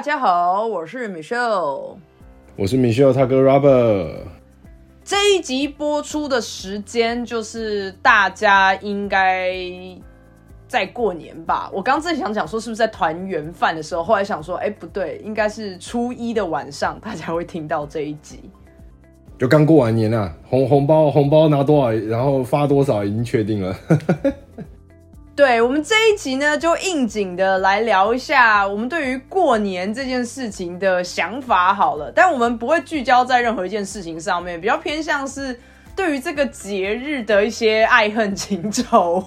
大家好，我是 Michelle。我是 Michelle 他哥 Robert。这一集播出的时间就是大家应该在过年吧？我刚正想讲说是不是在团圆饭的时候，后来想说，哎，不对，应该是初一的晚上，大家会听到这一集。就刚过完年啊，红红包红包拿多少，然后发多少已经确定了。对我们这一集呢，就应景的来聊一下我们对于过年这件事情的想法好了。但我们不会聚焦在任何一件事情上面，比较偏向是对于这个节日的一些爱恨情仇。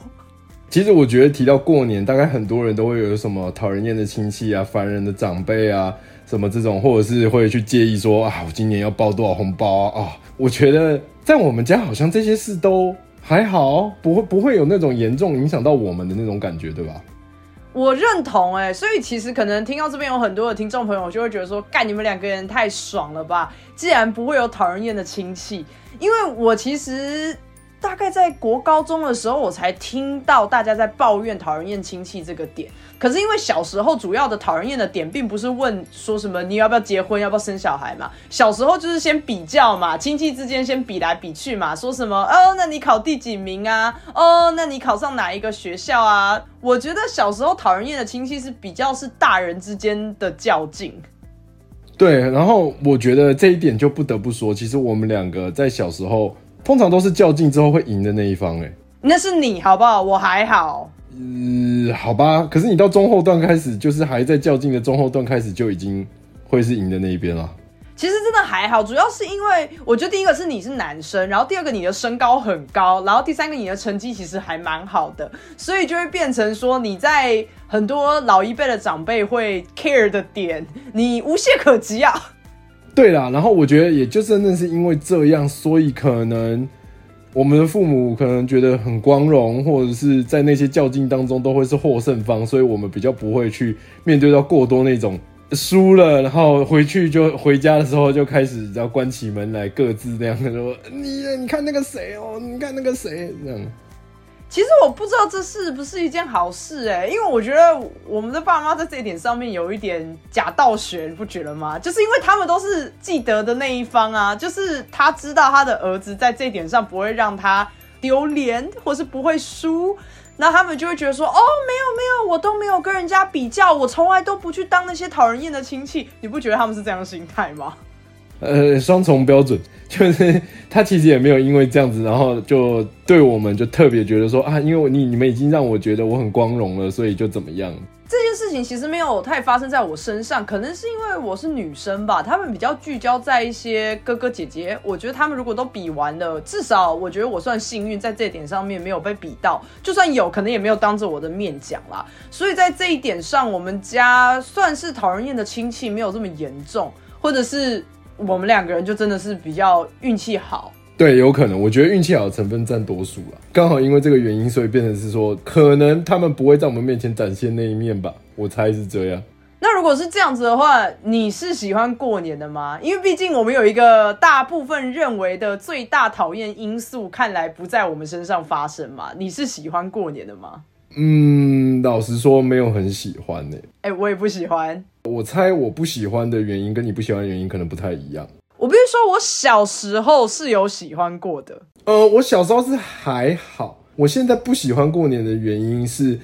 其实我觉得提到过年，大概很多人都会有什么讨人厌的亲戚啊、烦人的长辈啊，什么这种，或者是会去介意说啊，我今年要包多少红包啊？我觉得在我们家好像这些事都。还好，不会不会有那种严重影响到我们的那种感觉，对吧？我认同哎，所以其实可能听到这边有很多的听众朋友就会觉得说，干你们两个人太爽了吧！既然不会有讨人厌的亲戚，因为我其实。大概在国高中的时候，我才听到大家在抱怨讨人厌亲戚这个点。可是因为小时候主要的讨人厌的点，并不是问说什么你要不要结婚，要不要生小孩嘛。小时候就是先比较嘛，亲戚之间先比来比去嘛，说什么哦，那你考第几名啊？哦，那你考上哪一个学校啊？我觉得小时候讨人厌的亲戚是比较是大人之间的较劲。对，然后我觉得这一点就不得不说，其实我们两个在小时候。通常都是较劲之后会赢的那一方，哎，那是你好不好？我还好，呃，好吧。可是你到中后段开始，就是还在较劲的中后段开始，就已经会是赢的那一边了。其实真的还好，主要是因为我觉得第一个是你是男生，然后第二个你的身高很高，然后第三个你的成绩其实还蛮好的，所以就会变成说你在很多老一辈的长辈会 care 的点，你无懈可击啊。对啦，然后我觉得也就真的是因为这样，所以可能我们的父母可能觉得很光荣，或者是在那些较劲当中都会是获胜方，所以我们比较不会去面对到过多那种输了，然后回去就回家的时候就开始要关起门来各自那样说你你看那个谁哦，你看那个谁这样。其实我不知道这是不是一件好事哎，因为我觉得我们的爸妈在这一点上面有一点假道学，你不觉得吗？就是因为他们都是记得的那一方啊，就是他知道他的儿子在这一点上不会让他丢脸，或是不会输，那他们就会觉得说，哦，没有没有，我都没有跟人家比较，我从来都不去当那些讨人厌的亲戚，你不觉得他们是这样的心态吗？呃，双重标准，就是他其实也没有因为这样子，然后就对我们就特别觉得说啊，因为你你们已经让我觉得我很光荣了，所以就怎么样？这件事情其实没有太发生在我身上，可能是因为我是女生吧，他们比较聚焦在一些哥哥姐姐。我觉得他们如果都比完了，至少我觉得我算幸运，在这点上面没有被比到，就算有可能也没有当着我的面讲啦。所以在这一点上，我们家算是讨人厌的亲戚没有这么严重，或者是。我们两个人就真的是比较运气好，对，有可能，我觉得运气好的成分占多数了。刚好因为这个原因，所以变成是说，可能他们不会在我们面前展现那一面吧，我猜是这样。那如果是这样子的话，你是喜欢过年的吗？因为毕竟我们有一个大部分认为的最大讨厌因素，看来不在我们身上发生嘛。你是喜欢过年的吗？嗯，老实说，没有很喜欢呢。哎，我也不喜欢。我猜我不喜欢的原因跟你不喜欢的原因可能不太一样。我必须说，我小时候是有喜欢过的。呃，我小时候是还好。我现在不喜欢过年的原因是，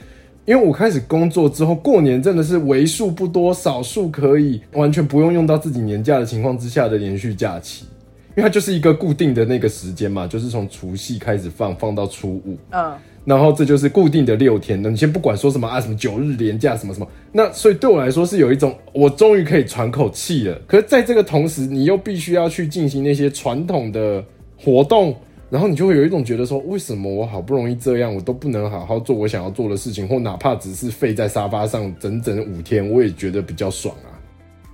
因为我开始工作之后，过年真的是为数不多、少数可以完全不用用到自己年假的情况之下的连续假期。因为它就是一个固定的那个时间嘛，就是从除夕开始放，放到初五。嗯。然后这就是固定的六天，那你先不管说什么啊，什么九日连假什么什么，那所以对我来说是有一种我终于可以喘口气了。可是在这个同时，你又必须要去进行那些传统的活动，然后你就会有一种觉得说，为什么我好不容易这样，我都不能好好做我想要做的事情，或哪怕只是废在沙发上整整五天，我也觉得比较爽啊。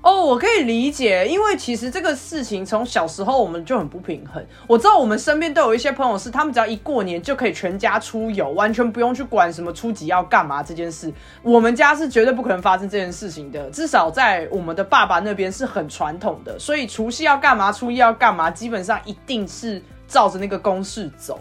哦，我可以理解，因为其实这个事情从小时候我们就很不平衡。我知道我们身边都有一些朋友是，他们只要一过年就可以全家出游，完全不用去管什么初几要干嘛这件事。我们家是绝对不可能发生这件事情的，至少在我们的爸爸那边是很传统的，所以除夕要干嘛，初一要干嘛，基本上一定是照着那个公式走。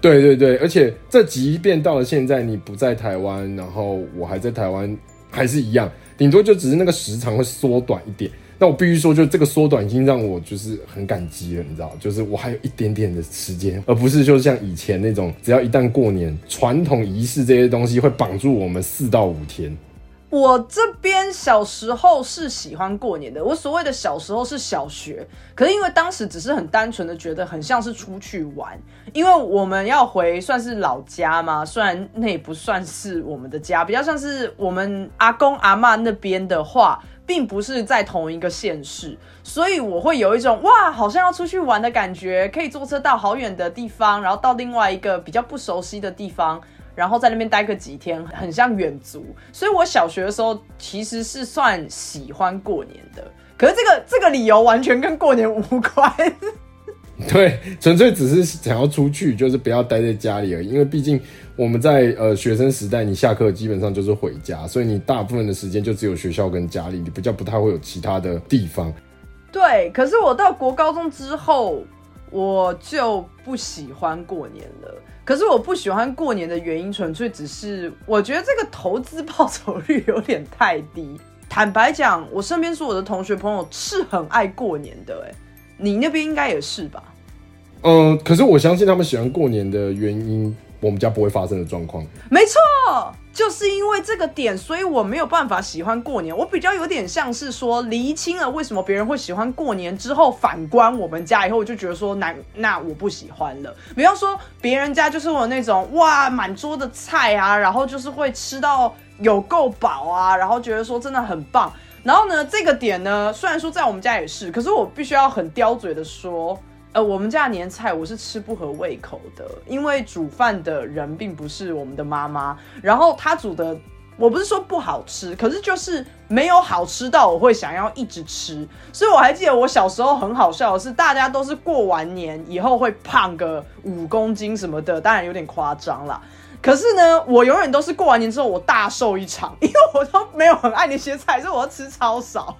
对对对，而且这即便到了现在，你不在台湾，然后我还在台湾，还是一样。顶多就只是那个时长会缩短一点。那我必须说，就这个缩短已经让我就是很感激了，你知道，就是我还有一点点的时间，而不是就像以前那种，只要一旦过年，传统仪式这些东西会绑住我们四到五天。我这边小时候是喜欢过年的，我所谓的小时候是小学，可是因为当时只是很单纯的觉得很像是出去玩，因为我们要回算是老家嘛，虽然那也不算是我们的家，比较像是我们阿公阿妈那边的话。并不是在同一个县市，所以我会有一种哇，好像要出去玩的感觉，可以坐车到好远的地方，然后到另外一个比较不熟悉的地方，然后在那边待个几天，很像远足。所以我小学的时候其实是算喜欢过年的，可是这个这个理由完全跟过年无关。对，纯粹只是想要出去，就是不要待在家里而已。因为毕竟我们在呃学生时代，你下课基本上就是回家，所以你大部分的时间就只有学校跟家里，你比较不太会有其他的地方。对，可是我到国高中之后，我就不喜欢过年了。可是我不喜欢过年的原因，纯粹只是我觉得这个投资报酬率有点太低。坦白讲，我身边所有的同学朋友是很爱过年的，哎。你那边应该也是吧？嗯，可是我相信他们喜欢过年的原因，我们家不会发生的状况。没错，就是因为这个点，所以我没有办法喜欢过年。我比较有点像是说厘清了为什么别人会喜欢过年之后，反观我们家以后，我就觉得说，那那我不喜欢了。比方说，别人家就是有那种哇，满桌的菜啊，然后就是会吃到有够饱啊，然后觉得说真的很棒。然后呢，这个点呢，虽然说在我们家也是，可是我必须要很刁嘴的说，呃，我们家年菜我是吃不合胃口的，因为煮饭的人并不是我们的妈妈，然后她煮的，我不是说不好吃，可是就是没有好吃到我会想要一直吃。所以我还记得我小时候很好笑的是，大家都是过完年以后会胖个五公斤什么的，当然有点夸张啦。可是呢，我永远都是过完年之后我大瘦一场，因为我都没有很爱那些菜，所以我要吃超少。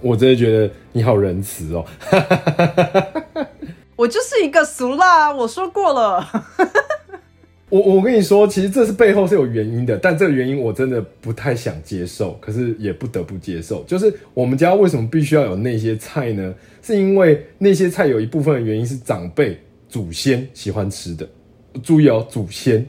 我真的觉得你好仁慈哦，我就是一个俗辣，我说过了。我我跟你说，其实这是背后是有原因的，但这个原因我真的不太想接受，可是也不得不接受。就是我们家为什么必须要有那些菜呢？是因为那些菜有一部分的原因是长辈祖先喜欢吃的。注意哦，祖先。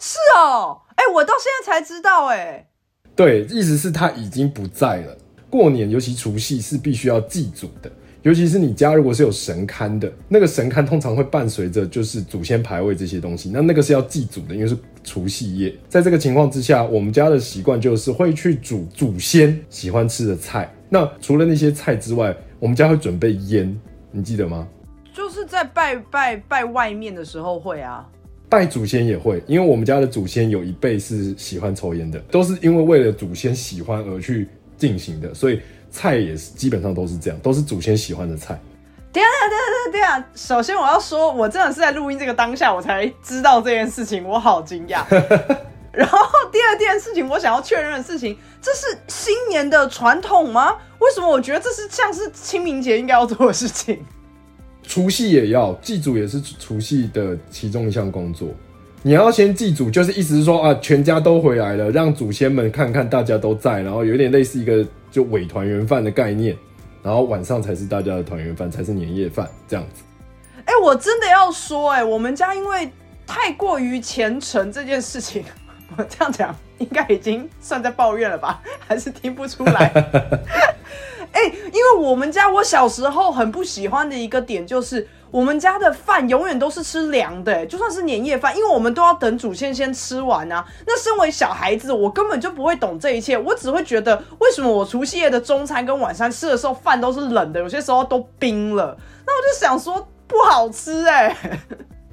是哦，哎，我到现在才知道，哎，对，意思是他已经不在了。过年，尤其除夕是必须要祭祖的，尤其是你家如果是有神龛的，那个神龛通常会伴随着就是祖先牌位这些东西，那那个是要祭祖的，因为是除夕夜。在这个情况之下，我们家的习惯就是会去煮祖先喜欢吃的菜。那除了那些菜之外，我们家会准备烟，你记得吗？就是在拜拜拜外面的时候会啊。拜祖先也会，因为我们家的祖先有一辈是喜欢抽烟的，都是因为为了祖先喜欢而去进行的，所以菜也是基本上都是这样，都是祖先喜欢的菜。对啊，对啊，对啊，对啊，首先我要说，我真的是在录音这个当下我才知道这件事情，我好惊讶。然后第二件事情，我想要确认的事情，这是新年的传统吗？为什么我觉得这是像是清明节应该要做的事情？除夕也要祭祖，也是除夕的其中一项工作。你要先祭祖，就是意思是说啊，全家都回来了，让祖先们看看大家都在，然后有点类似一个就伪团圆饭的概念。然后晚上才是大家的团圆饭，才是年夜饭这样子。哎，我真的要说，哎，我们家因为太过于虔诚这件事情，我这样讲应该已经算在抱怨了吧？还是听不出来？哎，因为我们家我小时候很不喜欢的一个点就是，我们家的饭永远都是吃凉的，就算是年夜饭，因为我们都要等祖先先吃完啊。那身为小孩子，我根本就不会懂这一切，我只会觉得为什么我除夕夜的中餐跟晚餐吃的时候饭都是冷的，有些时候都冰了。那我就想说不好吃哎。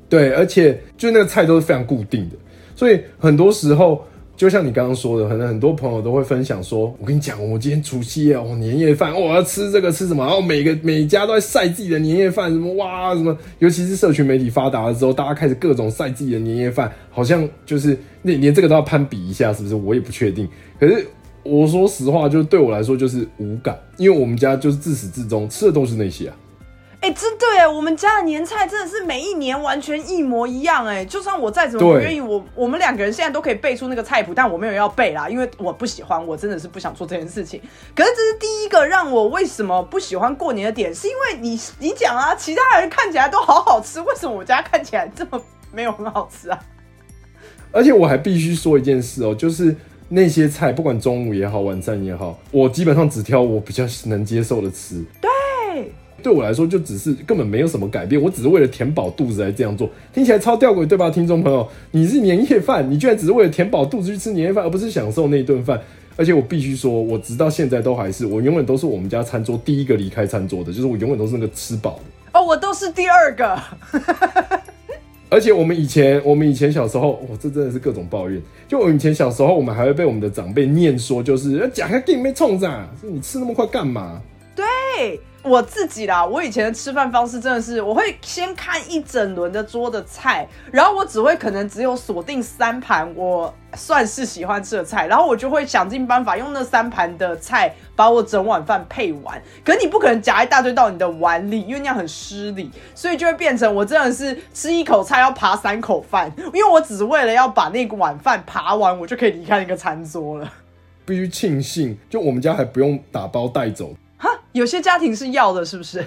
对，而且就那个菜都是非常固定的，所以很多时候。就像你刚刚说的，可能很多朋友都会分享说：“我跟你讲，我今天除夕夜，我年夜饭，我要吃这个吃什么？”然后每个每家都在晒自己的年夜饭，什么哇什么，尤其是社群媒体发达了之后，大家开始各种晒自己的年夜饭，好像就是那连这个都要攀比一下，是不是？我也不确定。可是我说实话，就对我来说就是无感，因为我们家就是自始至终吃的都是那些啊。哎，哎，真对哎，我们家的年菜真的是每一年完全一模一样哎，就算我再怎么不愿意，我我们两个人现在都可以背出那个菜谱，但我没有要背啦，因为我不喜欢，我真的是不想做这件事情。可是这是第一个让我为什么不喜欢过年的点，是因为你你讲啊，其他人看起来都好好吃，为什么我家看起来这么没有很好吃啊？而且我还必须说一件事哦，就是那些菜，不管中午也好，晚上也好，我基本上只挑我比较能接受的吃。对。对我来说，就只是根本没有什么改变，我只是为了填饱肚子来这样做，听起来超吊诡，对吧，听众朋友？你是年夜饭，你居然只是为了填饱肚子去吃年夜饭，而不是享受那一顿饭。而且我必须说，我直到现在都还是，我永远都是我们家餐桌第一个离开餐桌的，就是我永远都是那个吃饱的。哦，我都是第二个。而且我们以前，我们以前小时候，我，这真的是各种抱怨。就我以前小时候，我们还会被我们的长辈念说，就是讲个给你妹冲着，你吃那么快干嘛？对。我自己啦，我以前的吃饭方式真的是，我会先看一整轮的桌的菜，然后我只会可能只有锁定三盘我算是喜欢吃的菜，然后我就会想尽办法用那三盘的菜把我整碗饭配完。可你不可能夹一大堆到你的碗里，因为那样很失礼，所以就会变成我真的是吃一口菜要扒三口饭，因为我只为了要把那个碗饭扒完，我就可以离开那个餐桌了。必须庆幸，就我们家还不用打包带走。有些家庭是要的，是不是？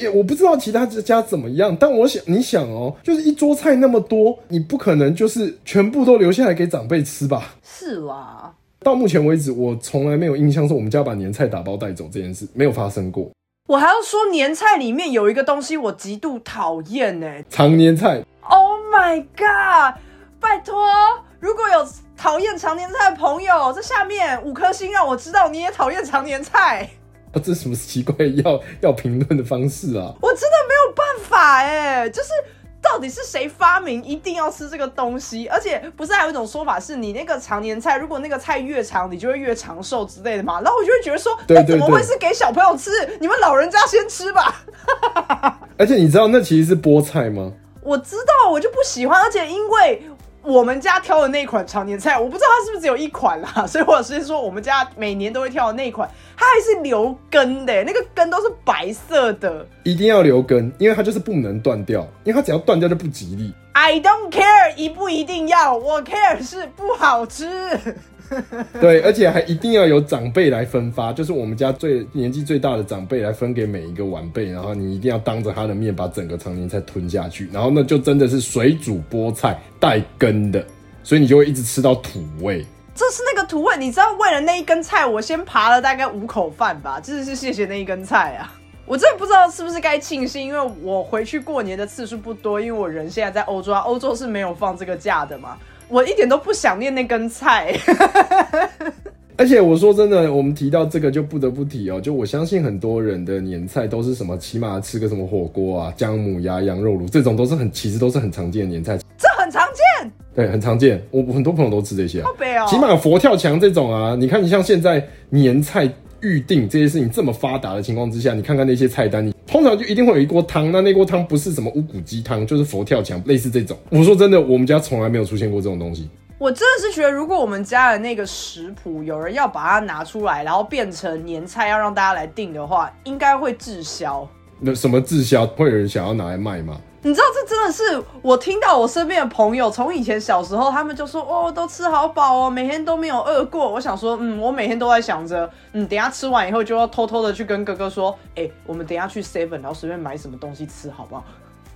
也我不知道其他家怎么样，但我想，你想哦，就是一桌菜那么多，你不可能就是全部都留下来给长辈吃吧？是啦。到目前为止，我从来没有印象说我们家把年菜打包带走这件事没有发生过。我还要说，年菜里面有一个东西我极度讨厌呢，常年菜。Oh my god！拜托，如果有讨厌常年菜的朋友，在下面五颗星让我知道你也讨厌常年菜。啊，这什么奇怪要要评论的方式啊！我真的没有办法哎，就是到底是谁发明一定要吃这个东西？而且不是还有一种说法是，你那个常年菜，如果那个菜越长，你就会越长寿之类的嘛？然后我就会觉得说，那怎么会是给小朋友吃？你们老人家先吃吧。而且你知道那其实是菠菜吗？我知道，我就不喜欢，而且因为。我们家挑的那款常年菜，我不知道它是不是只有一款啦，所以或者是说我们家每年都会挑的那款，它还是留根的，那个根都是白色的，一定要留根，因为它就是不能断掉，因为它只要断掉就不吉利。I don't care，一不一定要，我 care 是不好吃。对，而且还一定要有长辈来分发，就是我们家最年纪最大的长辈来分给每一个晚辈，然后你一定要当着他的面把整个常年菜吞下去，然后那就真的是水煮菠菜带根的，所以你就会一直吃到土味。这是那个土味，你知道为了那一根菜，我先扒了大概五口饭吧，真的是谢谢那一根菜啊！我真的不知道是不是该庆幸，因为我回去过年的次数不多，因为我人现在在欧洲，啊欧洲是没有放这个假的嘛。我一点都不想念那根菜，而且我说真的，我们提到这个就不得不提哦，就我相信很多人的年菜都是什么，起码吃个什么火锅啊、姜母鸭、羊肉炉这种都是很，其实都是很常见的年菜，这很常见，对，很常见，我很多朋友都吃这些，好悲哦，起码佛跳墙这种啊，你看你像现在年菜。预定这些事情这么发达的情况之下，你看看那些菜单，你通常就一定会有一锅汤。那那锅汤不是什么乌骨鸡汤，就是佛跳墙，类似这种。我说真的，我们家从来没有出现过这种东西。我真的是觉得，如果我们家的那个食谱有人要把它拿出来，然后变成年菜要让大家来订的话，应该会滞销。那什么滞销？会有人想要拿来卖吗？你知道这真的是我听到我身边的朋友从以前小时候，他们就说哦，都吃好饱哦，每天都没有饿过。我想说，嗯，我每天都在想着，嗯，等下吃完以后就要偷偷的去跟哥哥说，哎，我们等下去 seven，然后随便买什么东西吃，好不好？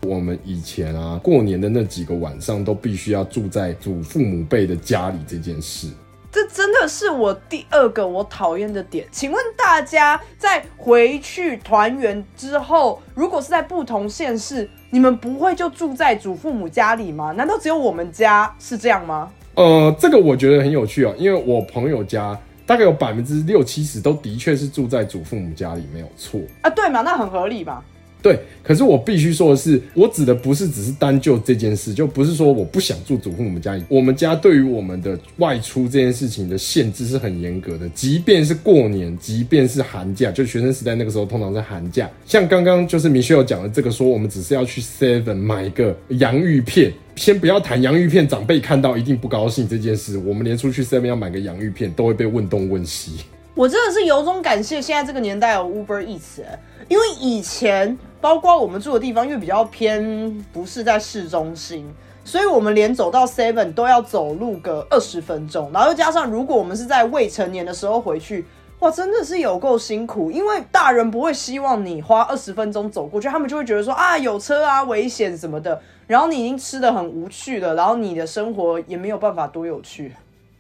我们以前啊，过年的那几个晚上都必须要住在祖父母辈的家里，这件事。这真的是我第二个我讨厌的点。请问大家在回去团圆之后，如果是在不同县市，你们不会就住在祖父母家里吗？难道只有我们家是这样吗？呃，这个我觉得很有趣哦，因为我朋友家大概有百分之六七十都的确是住在祖父母家里，没有错啊，对嘛？那很合理吧？对，可是我必须说的是，我指的不是只是单就这件事，就不是说我不想住祖父母家。我们家对于我们的外出这件事情的限制是很严格的，即便是过年，即便是寒假，就学生时代那个时候，通常在寒假。像刚刚就是米歇尔讲的这个，说我们只是要去 Seven 买个洋芋片，先不要谈洋芋片，长辈看到一定不高兴这件事。我们连出去 Seven 要买个洋芋片，都会被问东问西。我真的是由衷感谢现在这个年代有 Uber Eats，因为以前。包括我们住的地方，因为比较偏不是在市中心，所以我们连走到 Seven 都要走路个二十分钟，然后又加上如果我们是在未成年的时候回去。哇，真的是有够辛苦，因为大人不会希望你花二十分钟走过去，他们就会觉得说啊有车啊危险什么的，然后你已经吃的很无趣了，然后你的生活也没有办法多有趣。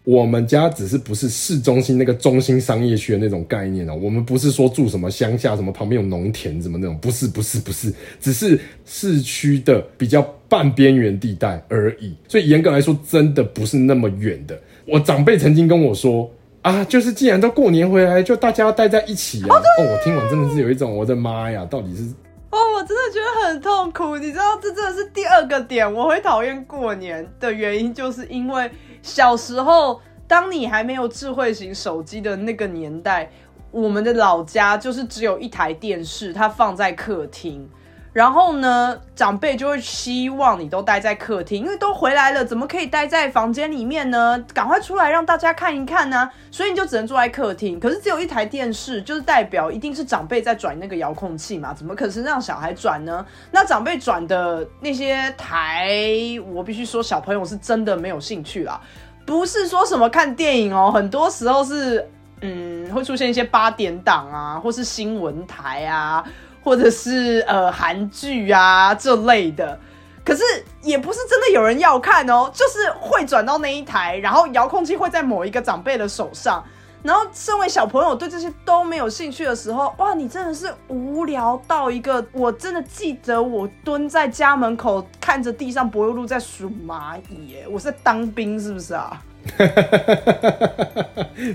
我们家只是不是市中心那个中心商业区的那种概念哦，我们不是说住什么乡下什么旁边有农田什么那种，不是不是不是，只是市区的比较半边缘地带而已，所以严格来说真的不是那么远的。我长辈曾经跟我说。啊，就是既然都过年回来，就大家要待在一起啊！哦，我听完真的是有一种，我的妈呀，到底是……哦，我真的觉得很痛苦。你知道，这真的是第二个点，我会讨厌过年的原因，就是因为小时候，当你还没有智慧型手机的那个年代，我们的老家就是只有一台电视，它放在客厅。然后呢，长辈就会希望你都待在客厅，因为都回来了，怎么可以待在房间里面呢？赶快出来让大家看一看呢！所以你就只能坐在客厅。可是只有一台电视，就是代表一定是长辈在转那个遥控器嘛？怎么可能让小孩转呢？那长辈转的那些台，我必须说，小朋友是真的没有兴趣啦。不是说什么看电影哦，很多时候是，嗯，会出现一些八点档啊，或是新闻台啊。或者是呃韩剧啊这类的，可是也不是真的有人要看哦，就是会转到那一台，然后遥控器会在某一个长辈的手上，然后身为小朋友对这些都没有兴趣的时候，哇，你真的是无聊到一个，我真的记得我蹲在家门口看着地上柏油路在数蚂蚁，耶，我是在当兵是不是啊？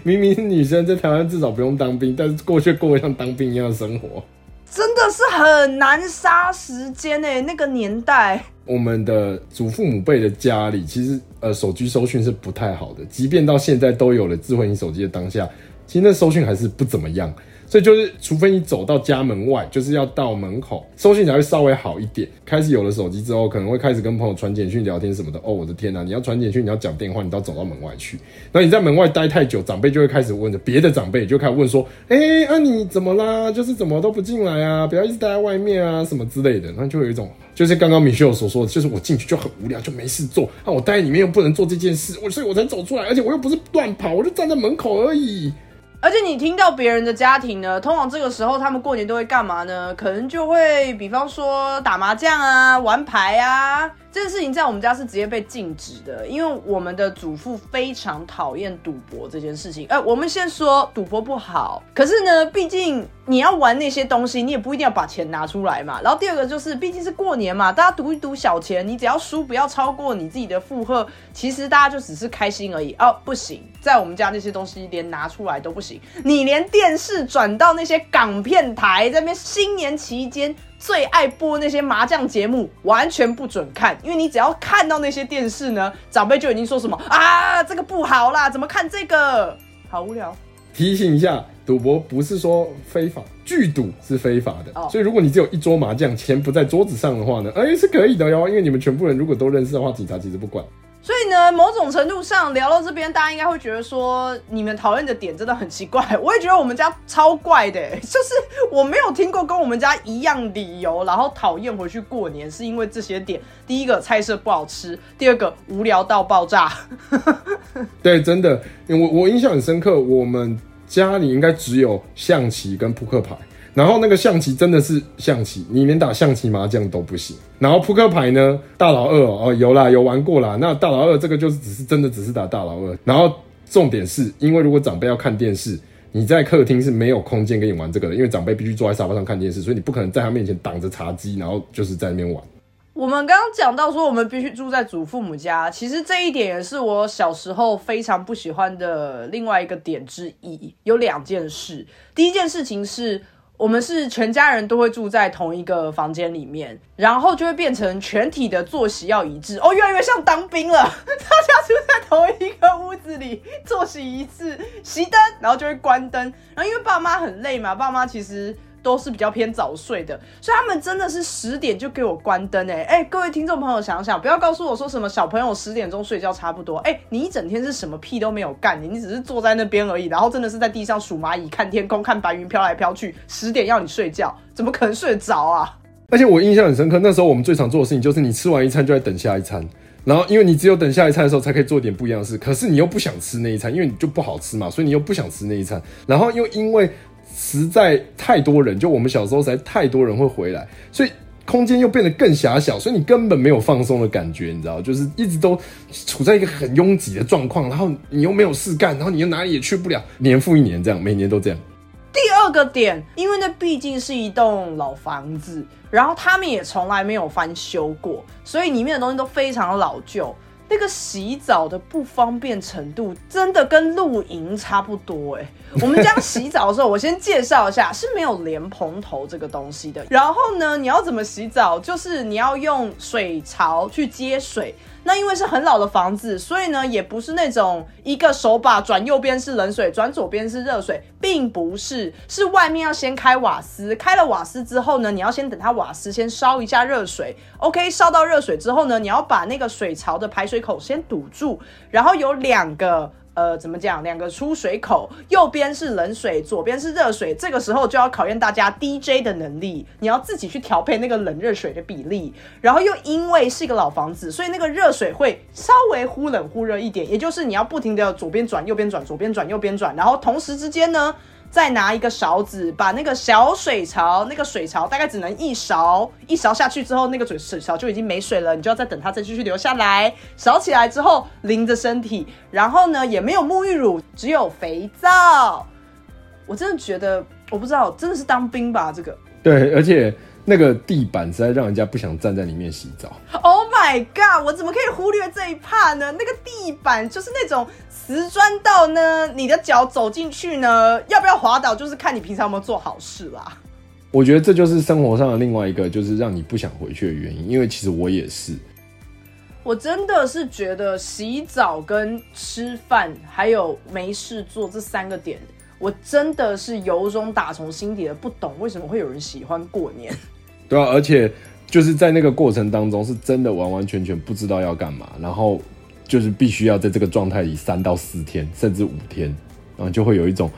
明明女生在台湾至少不用当兵，但是过去过像当兵一样的生活。真的是很难杀时间诶，那个年代，我们的祖父母辈的家里，其实呃手机收讯是不太好的，即便到现在都有了智慧型手机的当下，其实那收讯还是不怎么样。所以就是，除非你走到家门外，就是要到门口，收信才会稍微好一点。开始有了手机之后，可能会开始跟朋友传简讯、聊天什么的。哦，我的天呐！你要传简讯，你要讲电话，你都要走到门外去。那你在门外待太久，长辈就会开始问着别的长辈，就开始问说：“哎，啊你怎么啦？就是怎么都不进来啊？不要一直待在外面啊，什么之类的。”那就有一种，就是刚刚米秀所说的，就是我进去就很无聊，就没事做。那我待在里面又不能做这件事，我所以我才走出来，而且我又不是乱跑，我就站在门口而已。而且你听到别人的家庭呢，通常这个时候他们过年都会干嘛呢？可能就会，比方说打麻将啊，玩牌啊。这件事情在我们家是直接被禁止的，因为我们的祖父非常讨厌赌博这件事情。哎，我们先说赌博不好，可是呢，毕竟你要玩那些东西，你也不一定要把钱拿出来嘛。然后第二个就是，毕竟是过年嘛，大家赌一赌小钱，你只要输不要超过你自己的负荷，其实大家就只是开心而已。哦，不行，在我们家那些东西连拿出来都不行，你连电视转到那些港片台这边，新年期间。最爱播那些麻将节目，完全不准看，因为你只要看到那些电视呢，长辈就已经说什么啊，这个不好啦，怎么看这个，好无聊。提醒一下，赌博不是说非法，剧赌是非法的，所以如果你只有一桌麻将，钱不在桌子上的话呢，哎，是可以的哟，因为你们全部人如果都认识的话，警察其实不管。所以呢，某种程度上聊到这边，大家应该会觉得说，你们讨厌的点真的很奇怪。我也觉得我们家超怪的，就是我没有听过跟我们家一样理由，然后讨厌回去过年是因为这些点。第一个菜色不好吃，第二个无聊到爆炸。对，真的，我我印象很深刻，我们家里应该只有象棋跟扑克牌。然后那个象棋真的是象棋，你连打象棋麻将都不行。然后扑克牌呢，大老二哦，有啦，有玩过啦。那大老二这个就是只是真的只是打大老二。然后重点是因为如果长辈要看电视，你在客厅是没有空间给你玩这个的，因为长辈必须坐在沙发上看电视，所以你不可能在他面前挡着茶几，然后就是在那边玩。我们刚刚讲到说，我们必须住在祖父母家，其实这一点也是我小时候非常不喜欢的另外一个点之一。有两件事，第一件事情是。我们是全家人都会住在同一个房间里面，然后就会变成全体的作息要一致哦，越来越像当兵了。大家住在同一个屋子里，作息一致，熄灯，然后就会关灯。然后因为爸妈很累嘛，爸妈其实。都是比较偏早睡的，所以他们真的是十点就给我关灯哎哎，各位听众朋友想想，不要告诉我说什么小朋友十点钟睡觉差不多哎，你一整天是什么屁都没有干，你你只是坐在那边而已，然后真的是在地上数蚂蚁、看天空、看白云飘来飘去，十点要你睡觉，怎么可能睡得着啊？而且我印象很深刻，那时候我们最常做的事情就是你吃完一餐就在等下一餐，然后因为你只有等下一餐的时候才可以做点不一样的事，可是你又不想吃那一餐，因为你就不好吃嘛，所以你又不想吃那一餐，然后又因为实在太多人，就我们小时候实在太多人会回来，所以。空间又变得更狭小，所以你根本没有放松的感觉，你知道，就是一直都处在一个很拥挤的状况，然后你又没有事干，然后你又哪里也去不了，年复一年这样，每年都这样。第二个点，因为那毕竟是一栋老房子，然后他们也从来没有翻修过，所以里面的东西都非常老旧。那个洗澡的不方便程度，真的跟露营差不多哎。我们家洗澡的时候，我先介绍一下，是没有莲蓬头这个东西的。然后呢，你要怎么洗澡？就是你要用水槽去接水。那因为是很老的房子，所以呢，也不是那种一个手把转右边是冷水，转左边是热水，并不是，是外面要先开瓦斯，开了瓦斯之后呢，你要先等它瓦斯先烧一下热水，OK，烧到热水之后呢，你要把那个水槽的排水口先堵住，然后有两个。呃，怎么讲？两个出水口，右边是冷水，左边是热水。这个时候就要考验大家 DJ 的能力，你要自己去调配那个冷热水的比例。然后又因为是一个老房子，所以那个热水会稍微忽冷忽热一点，也就是你要不停的左边转右边转，左边转右边转，然后同时之间呢。再拿一个勺子，把那个小水槽，那个水槽大概只能一勺，一勺下去之后，那个水水槽就已经没水了，你就要再等它再继续流下来。勺起来之后淋着身体，然后呢也没有沐浴乳，只有肥皂。我真的觉得，我不知道，真的是当兵吧？这个对，而且。那个地板实在让人家不想站在里面洗澡。Oh my god！我怎么可以忽略这一 part 呢？那个地板就是那种瓷砖道呢，你的脚走进去呢，要不要滑倒，就是看你平常有没有做好事啦。我觉得这就是生活上的另外一个，就是让你不想回去的原因。因为其实我也是，我真的是觉得洗澡跟吃饭还有没事做这三个点，我真的是由衷打从心底的不懂为什么会有人喜欢过年。对啊，而且就是在那个过程当中，是真的完完全全不知道要干嘛，然后就是必须要在这个状态里三到四天，甚至五天，然后就会有一种，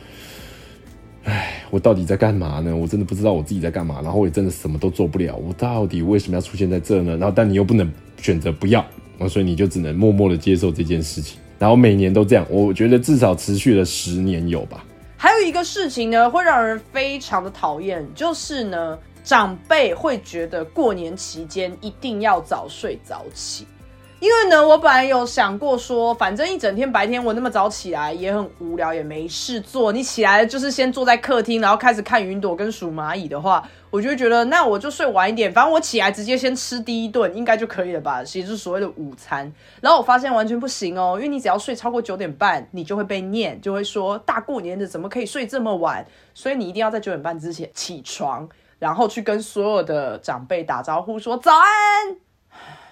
哎，我到底在干嘛呢？我真的不知道我自己在干嘛，然后我也真的什么都做不了，我到底为什么要出现在这呢？然后但你又不能选择不要，所以你就只能默默的接受这件事情，然后每年都这样，我觉得至少持续了十年有吧。还有一个事情呢，会让人非常的讨厌，就是呢。长辈会觉得过年期间一定要早睡早起，因为呢，我本来有想过说，反正一整天白天我那么早起来也很无聊，也没事做。你起来就是先坐在客厅，然后开始看云朵跟数蚂蚁的话，我就觉得那我就睡晚一点，反正我起来直接先吃第一顿应该就可以了吧，其实就是所谓的午餐。然后我发现完全不行哦，因为你只要睡超过九点半，你就会被念，就会说大过年的怎么可以睡这么晚？所以你一定要在九点半之前起床。然后去跟所有的长辈打招呼，说早安。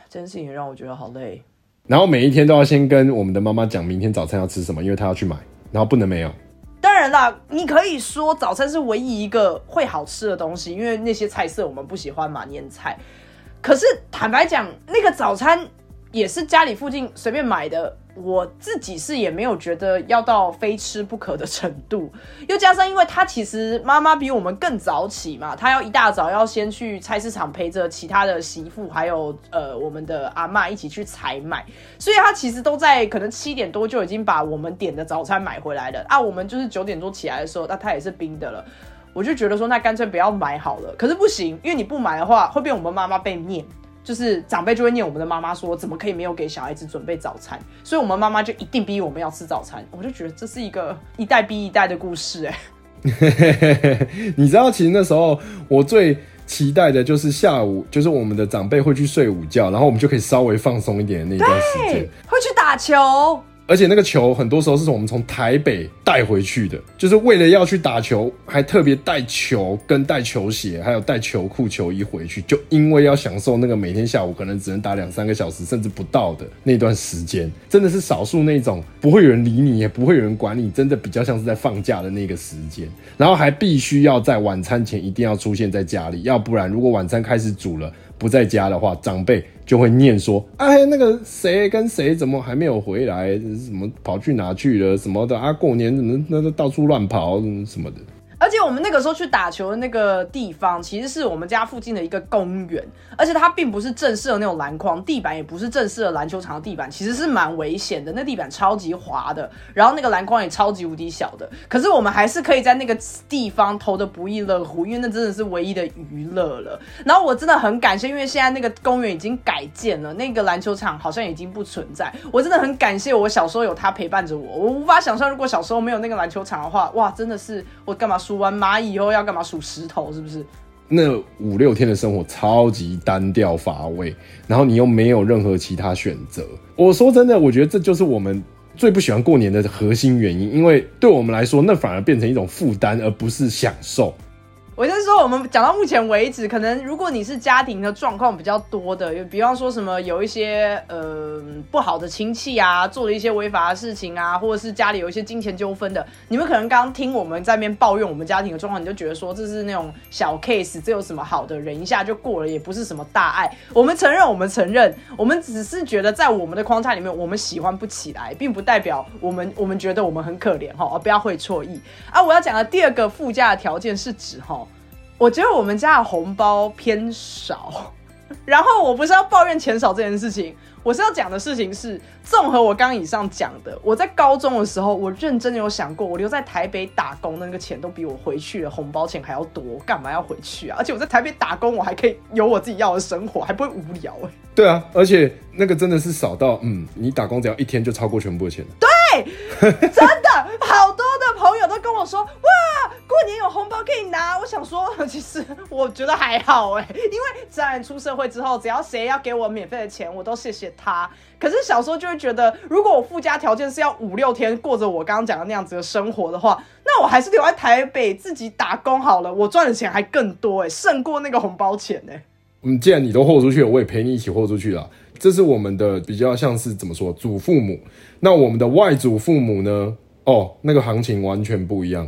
这件事情让我觉得好累。然后每一天都要先跟我们的妈妈讲明天早餐要吃什么，因为她要去买，然后不能没有。当然啦，你可以说早餐是唯一一个会好吃的东西，因为那些菜色我们不喜欢嘛，腌菜。可是坦白讲，那个早餐也是家里附近随便买的。我自己是也没有觉得要到非吃不可的程度，又加上因为他其实妈妈比我们更早起嘛，他要一大早要先去菜市场陪着其他的媳妇还有呃我们的阿妈一起去采买，所以他其实都在可能七点多就已经把我们点的早餐买回来了啊，我们就是九点多起来的时候，那他也是冰的了，我就觉得说那干脆不要买好了，可是不行，因为你不买的话会被我们妈妈被念。就是长辈就会念我们的妈妈说，怎么可以没有给小孩子准备早餐？所以我们妈妈就一定逼我们要吃早餐。我就觉得这是一个一代逼一代的故事，哎。你知道，其实那时候我最期待的就是下午，就是我们的长辈会去睡午觉，然后我们就可以稍微放松一点的那段时间，会去打球。而且那个球很多时候是我们从台北带回去的，就是为了要去打球，还特别带球跟带球鞋，还有带球裤、球衣回去，就因为要享受那个每天下午可能只能打两三个小时，甚至不到的那段时间，真的是少数那种不会有人理你，也不会有人管你，真的比较像是在放假的那个时间。然后还必须要在晚餐前一定要出现在家里，要不然如果晚餐开始煮了。不在家的话，长辈就会念说：“哎，那个谁跟谁怎么还没有回来？什么跑去哪去了？什么的啊？过年怎么那都到处乱跑什么的。”我们那个时候去打球的那个地方，其实是我们家附近的一个公园，而且它并不是正式的那种篮筐，地板也不是正式的篮球场的地板，其实是蛮危险的。那地板超级滑的，然后那个篮筐也超级无敌小的，可是我们还是可以在那个地方投的不亦乐乎，因为那真的是唯一的娱乐了。然后我真的很感谢，因为现在那个公园已经改建了，那个篮球场好像已经不存在。我真的很感谢我小时候有他陪伴着我，我无法想象如果小时候没有那个篮球场的话，哇，真的是我干嘛输啊完蚂蚁以后要干嘛数石头，是不是？那五六天的生活超级单调乏味，然后你又没有任何其他选择。我说真的，我觉得这就是我们最不喜欢过年的核心原因，因为对我们来说，那反而变成一种负担，而不是享受。我是说，我们讲到目前为止，可能如果你是家庭的状况比较多的，有比方说什么有一些呃不好的亲戚啊，做了一些违法的事情啊，或者是家里有一些金钱纠纷的，你们可能刚刚听我们在那边抱怨我们家庭的状况，你就觉得说这是那种小 case，这有什么好的，忍一下就过了，也不是什么大碍。我们承认，我们承认，我们只是觉得在我们的框架里面，我们喜欢不起来，并不代表我们我们觉得我们很可怜哈，而不要会错意啊。我要讲的第二个附加的条件是指哈。我觉得我们家的红包偏少，然后我不是要抱怨钱少这件事情，我是要讲的事情是，综合我刚刚以上讲的，我在高中的时候，我认真的有想过，我留在台北打工的那个钱都比我回去的红包钱还要多，干嘛要回去啊？而且我在台北打工，我还可以有我自己要的生活，还不会无聊哎。对啊，而且那个真的是少到，嗯，你打工只要一天就超过全部的钱。真的好多的朋友都跟我说，哇。过年有红包可以拿，我想说，其实我觉得还好哎，因为自然出社会之后，只要谁要给我免费的钱，我都谢谢他。可是小时候就会觉得，如果我附加条件是要五六天过着我刚刚讲的那样子的生活的话，那我还是留在台北自己打工好了，我赚的钱还更多哎，胜过那个红包钱哎。嗯，既然你都豁出去了，我也陪你一起豁出去了。这是我们的比较像是怎么说，祖父母。那我们的外祖父母呢？哦，那个行情完全不一样。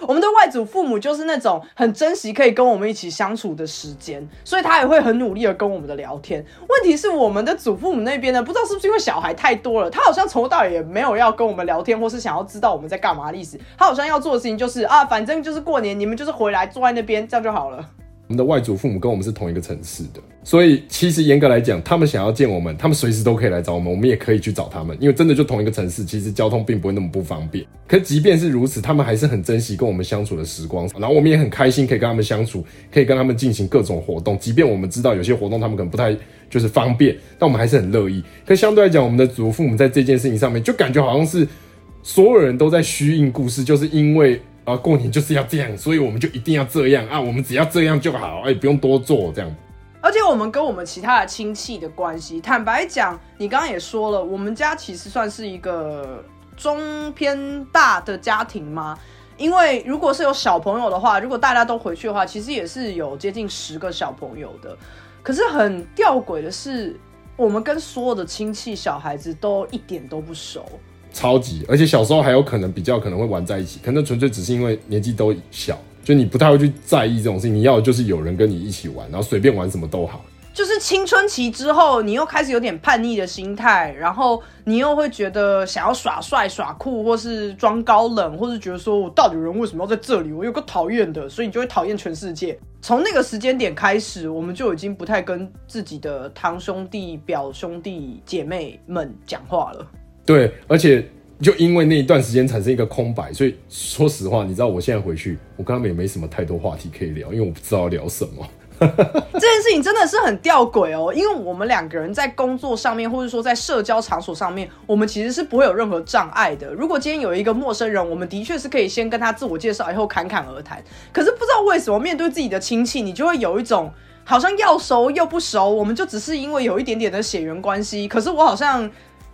我们的外祖父母就是那种很珍惜可以跟我们一起相处的时间，所以他也会很努力的跟我们的聊天。问题是我们的祖父母那边呢，不知道是不是因为小孩太多了，他好像从头到尾也没有要跟我们聊天，或是想要知道我们在干嘛的意思。他好像要做的事情就是啊，反正就是过年，你们就是回来坐在那边，这样就好了。我们的外祖父母跟我们是同一个城市的，所以其实严格来讲，他们想要见我们，他们随时都可以来找我们，我们也可以去找他们，因为真的就同一个城市，其实交通并不会那么不方便。可即便是如此，他们还是很珍惜跟我们相处的时光，然后我们也很开心可以跟他们相处，可以跟他们进行各种活动。即便我们知道有些活动他们可能不太就是方便，但我们还是很乐意。可相对来讲，我们的祖父母在这件事情上面，就感觉好像是所有人都在虚应故事，就是因为。啊，过年就是要这样，所以我们就一定要这样啊！我们只要这样就好，哎，不用多做这样。而且我们跟我们其他的亲戚的关系，坦白讲，你刚刚也说了，我们家其实算是一个中偏大的家庭吗？因为如果是有小朋友的话，如果大家都回去的话，其实也是有接近十个小朋友的。可是很吊诡的是，我们跟所有的亲戚小孩子都一点都不熟。超级，而且小时候还有可能比较可能会玩在一起，可能纯粹只是因为年纪都小，就你不太会去在意这种事情。你要的就是有人跟你一起玩，然后随便玩什么都好。就是青春期之后，你又开始有点叛逆的心态，然后你又会觉得想要耍帅、耍酷，或是装高冷，或是觉得说我到底人为什么要在这里？我有个讨厌的，所以你就会讨厌全世界。从那个时间点开始，我们就已经不太跟自己的堂兄弟、表兄弟姐妹们讲话了。对，而且就因为那一段时间产生一个空白，所以说实话，你知道我现在回去，我跟他们也没什么太多话题可以聊，因为我不知道聊什么。这件事情真的是很吊诡哦，因为我们两个人在工作上面，或者说在社交场所上面，我们其实是不会有任何障碍的。如果今天有一个陌生人，我们的确是可以先跟他自我介绍，以后侃侃而谈。可是不知道为什么，面对自己的亲戚，你就会有一种好像要熟又不熟，我们就只是因为有一点点的血缘关系，可是我好像。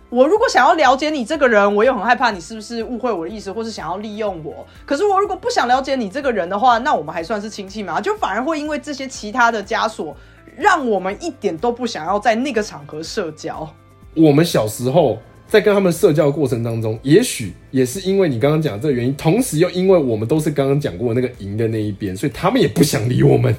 我如果想要了解你这个人，我又很害怕你是不是误会我的意思，或是想要利用我。可是我如果不想了解你这个人的话，那我们还算是亲戚吗？就反而会因为这些其他的枷锁，让我们一点都不想要在那个场合社交。我们小时候在跟他们社交的过程当中，也许也是因为你刚刚讲这个原因，同时又因为我们都是刚刚讲过那个赢的那一边，所以他们也不想理我们。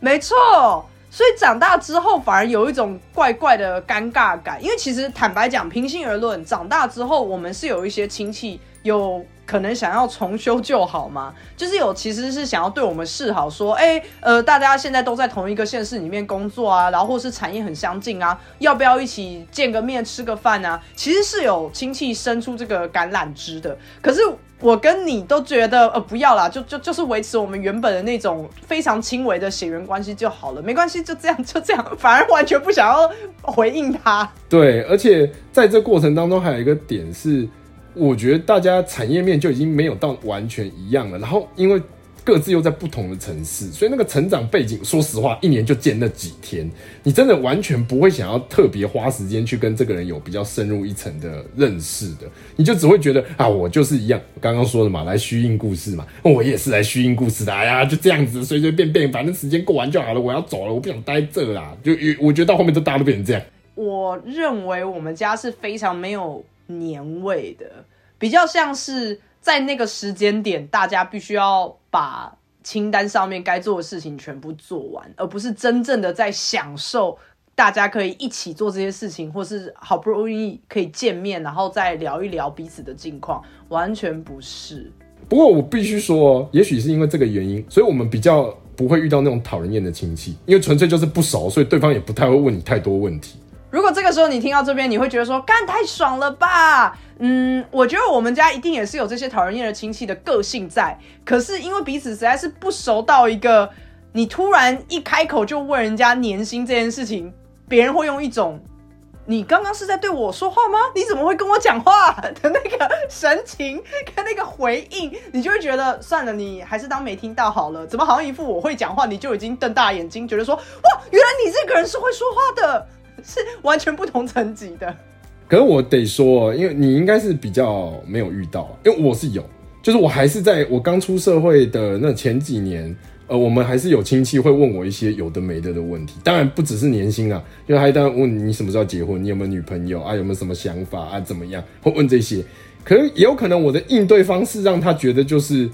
没错。所以长大之后反而有一种怪怪的尴尬感，因为其实坦白讲，平心而论，长大之后我们是有一些亲戚有可能想要重修旧好吗？就是有其实是想要对我们示好，说，哎、呃，大家现在都在同一个县市里面工作啊，然后或是产业很相近啊，要不要一起见个面吃个饭啊？其实是有亲戚伸出这个橄榄枝的，可是。我跟你都觉得，呃，不要啦，就就就是维持我们原本的那种非常轻微的血缘关系就好了，没关系，就这样，就这样，反而完全不想要回应他。对，而且在这过程当中还有一个点是，我觉得大家产业面就已经没有到完全一样了，然后因为各自又在不同的城市，所以那个成长背景，说实话，一年就见那几天，你真的完全不会想要特别花时间去跟这个人有比较深入一层的认识的，你就只会觉得啊，我就是一样，刚刚说的嘛，来虚应故事嘛，我也是来虚应故事的，哎呀，就这样子，随随便便，反正时间过完就好了，我要走了，我不想待这啦，就我觉得到后面都大家都变成这样。我认为我们家是非常没有年味的，比较像是在那个时间点，大家必须要把清单上面该做的事情全部做完，而不是真正的在享受大家可以一起做这些事情，或是好不容易可以见面，然后再聊一聊彼此的近况，完全不是。不过我必须说，也许是因为这个原因，所以我们比较不会遇到那种讨人厌的亲戚，因为纯粹就是不熟，所以对方也不太会问你太多问题。如果这个时候你听到这边，你会觉得说干太爽了吧？嗯，我觉得我们家一定也是有这些讨人厌的亲戚的个性在，可是因为彼此实在是不熟到一个，你突然一开口就问人家年薪这件事情，别人会用一种你刚刚是在对我说话吗？你怎么会跟我讲话的那个神情跟那个回应，你就会觉得算了，你还是当没听到好了。怎么好像一副我会讲话，你就已经瞪大眼睛，觉得说哇，原来你这个人是会说话的。是完全不同层级的。可是我得说，因为你应该是比较没有遇到，因为我是有，就是我还是在我刚出社会的那前几年，呃，我们还是有亲戚会问我一些有的没的的问题，当然不只是年薪啊，因为还当然问你什么时候结婚，你有没有女朋友啊，有没有什么想法啊，怎么样，会问这些。可是也有可能我的应对方式让他觉得就是。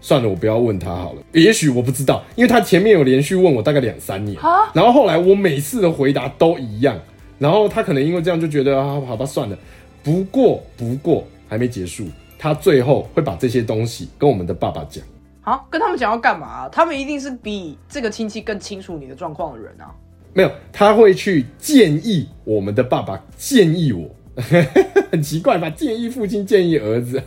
算了，我不要问他好了。也许我不知道，因为他前面有连续问我大概两三年，然后后来我每次的回答都一样，然后他可能因为这样就觉得啊，好吧，算了。不过，不过还没结束，他最后会把这些东西跟我们的爸爸讲。好，跟他们讲要干嘛？他们一定是比这个亲戚更清楚你的状况的人啊。没有，他会去建议我们的爸爸建议我，很奇怪吧？建议父亲建议儿子。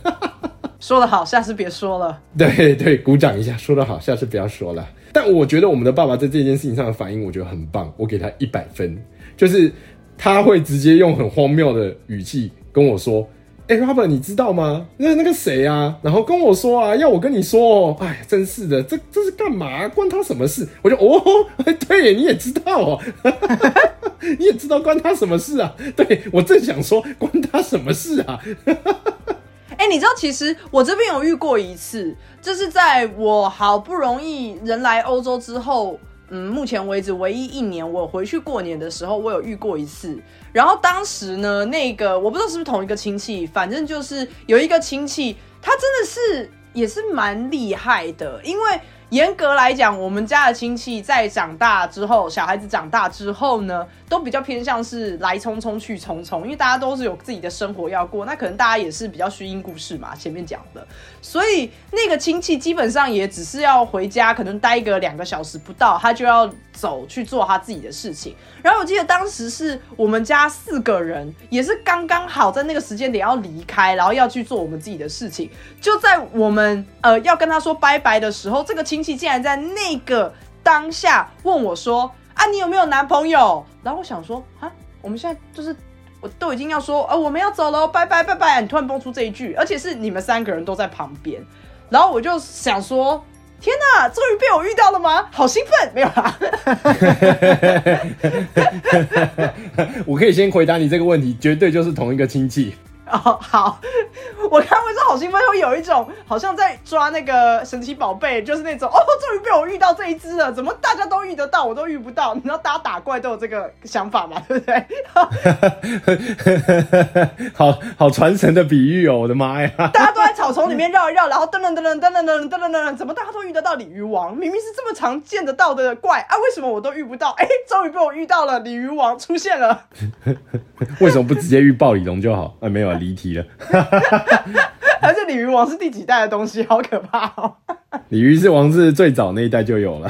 说得好，下次别说了。对对，鼓掌一下，说得好，下次不要说了。但我觉得我们的爸爸在这件事情上的反应，我觉得很棒，我给他一百分。就是他会直接用很荒谬的语气跟我说：“哎、r o b e r t 你知道吗？那那个谁啊，然后跟我说啊，要我跟你说哦，哎，真是的，这这是干嘛？关他什么事？”我就哦，对，你也知道哦，你也知道关他什么事啊？对我正想说，关他什么事啊？哎、你知道，其实我这边有遇过一次，就是在我好不容易人来欧洲之后，嗯，目前为止唯一一年我回去过年的时候，我有遇过一次。然后当时呢，那个我不知道是不是同一个亲戚，反正就是有一个亲戚，他真的是也是蛮厉害的，因为。严格来讲，我们家的亲戚在长大之后，小孩子长大之后呢，都比较偏向是来匆匆去匆匆，因为大家都是有自己的生活要过，那可能大家也是比较虚应故事嘛，前面讲的，所以那个亲戚基本上也只是要回家，可能待个两个小时不到，他就要走去做他自己的事情。然后我记得当时是我们家四个人，也是刚刚好在那个时间点要离开，然后要去做我们自己的事情。就在我们呃要跟他说拜拜的时候，这个亲戚竟然在那个当下问我说：“啊，你有没有男朋友？”然后我想说：“啊，我们现在就是我都已经要说，呃，我们要走了，拜拜拜拜。”你突然蹦出这一句，而且是你们三个人都在旁边，然后我就想说。天呐，终于被我遇到了吗？好兴奋！没有啦。我可以先回答你这个问题，绝对就是同一个亲戚。哦，好，我看会说好兴奋，会有一种好像在抓那个神奇宝贝，就是那种哦，终于被我遇到这一只了，怎么大家都遇得到，我都遇不到？你知道大家打怪都有这个想法嘛，对不对？好好传神的比喻哦，我的妈呀！大家都在草丛里面绕一绕，然后噔噔噔噔噔噔噔噔噔噔，怎么大家都遇得到鲤鱼王？明明是这么常见得到的怪啊，为什么我都遇不到？哎，终于被我遇到了，鲤鱼王出现了。为什么不直接遇暴鲤龙就好？啊，没有啊，离题了。而且鲤鱼王是第几代的东西，好可怕哦。鲤鱼是王是最早那一代就有了。